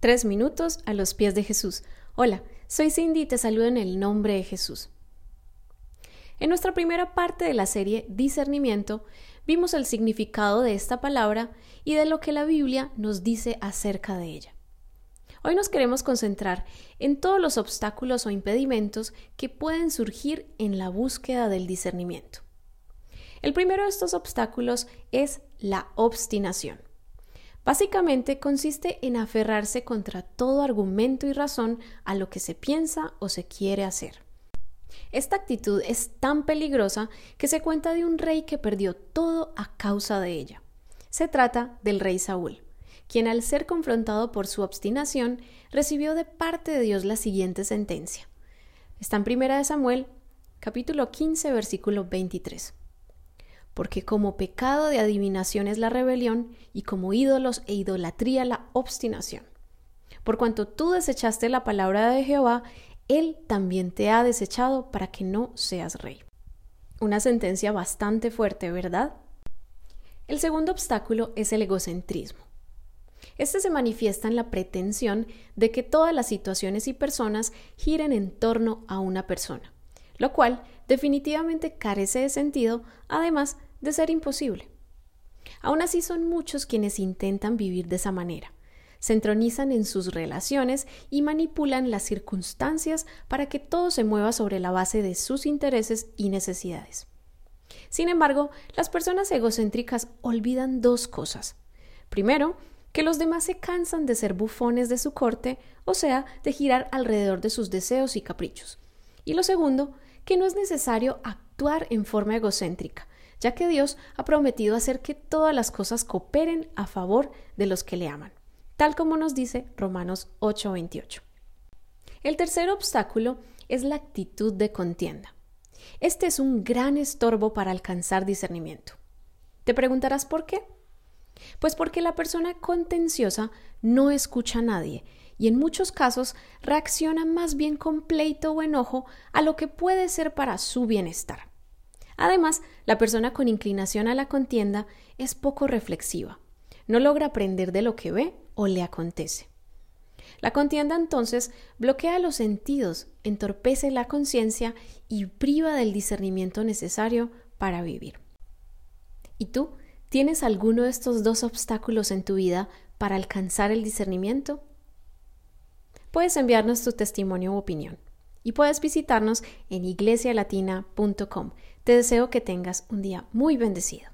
Tres minutos a los pies de Jesús. Hola, soy Cindy y te saludo en el nombre de Jesús. En nuestra primera parte de la serie Discernimiento, vimos el significado de esta palabra y de lo que la Biblia nos dice acerca de ella. Hoy nos queremos concentrar en todos los obstáculos o impedimentos que pueden surgir en la búsqueda del discernimiento. El primero de estos obstáculos es la obstinación. Básicamente consiste en aferrarse contra todo argumento y razón a lo que se piensa o se quiere hacer. Esta actitud es tan peligrosa que se cuenta de un rey que perdió todo a causa de ella. Se trata del rey Saúl, quien al ser confrontado por su obstinación recibió de parte de Dios la siguiente sentencia. Está en Primera de Samuel, capítulo 15, versículo 23 porque como pecado de adivinación es la rebelión y como ídolos e idolatría la obstinación. Por cuanto tú desechaste la palabra de Jehová, Él también te ha desechado para que no seas rey. Una sentencia bastante fuerte, ¿verdad? El segundo obstáculo es el egocentrismo. Este se manifiesta en la pretensión de que todas las situaciones y personas giren en torno a una persona, lo cual definitivamente carece de sentido, además de ser imposible. Aún así son muchos quienes intentan vivir de esa manera. Se entronizan en sus relaciones y manipulan las circunstancias para que todo se mueva sobre la base de sus intereses y necesidades. Sin embargo, las personas egocéntricas olvidan dos cosas. Primero, que los demás se cansan de ser bufones de su corte, o sea, de girar alrededor de sus deseos y caprichos. Y lo segundo, que no es necesario actuar en forma egocéntrica, ya que Dios ha prometido hacer que todas las cosas cooperen a favor de los que le aman, tal como nos dice Romanos 8:28. El tercer obstáculo es la actitud de contienda. Este es un gran estorbo para alcanzar discernimiento. Te preguntarás por qué. Pues porque la persona contenciosa no escucha a nadie y en muchos casos reacciona más bien con pleito o enojo a lo que puede ser para su bienestar. Además, la persona con inclinación a la contienda es poco reflexiva, no logra aprender de lo que ve o le acontece. La contienda entonces bloquea los sentidos, entorpece la conciencia y priva del discernimiento necesario para vivir. ¿Y tú tienes alguno de estos dos obstáculos en tu vida para alcanzar el discernimiento? Puedes enviarnos tu testimonio u opinión. Y puedes visitarnos en iglesialatina.com. Te deseo que tengas un día muy bendecido.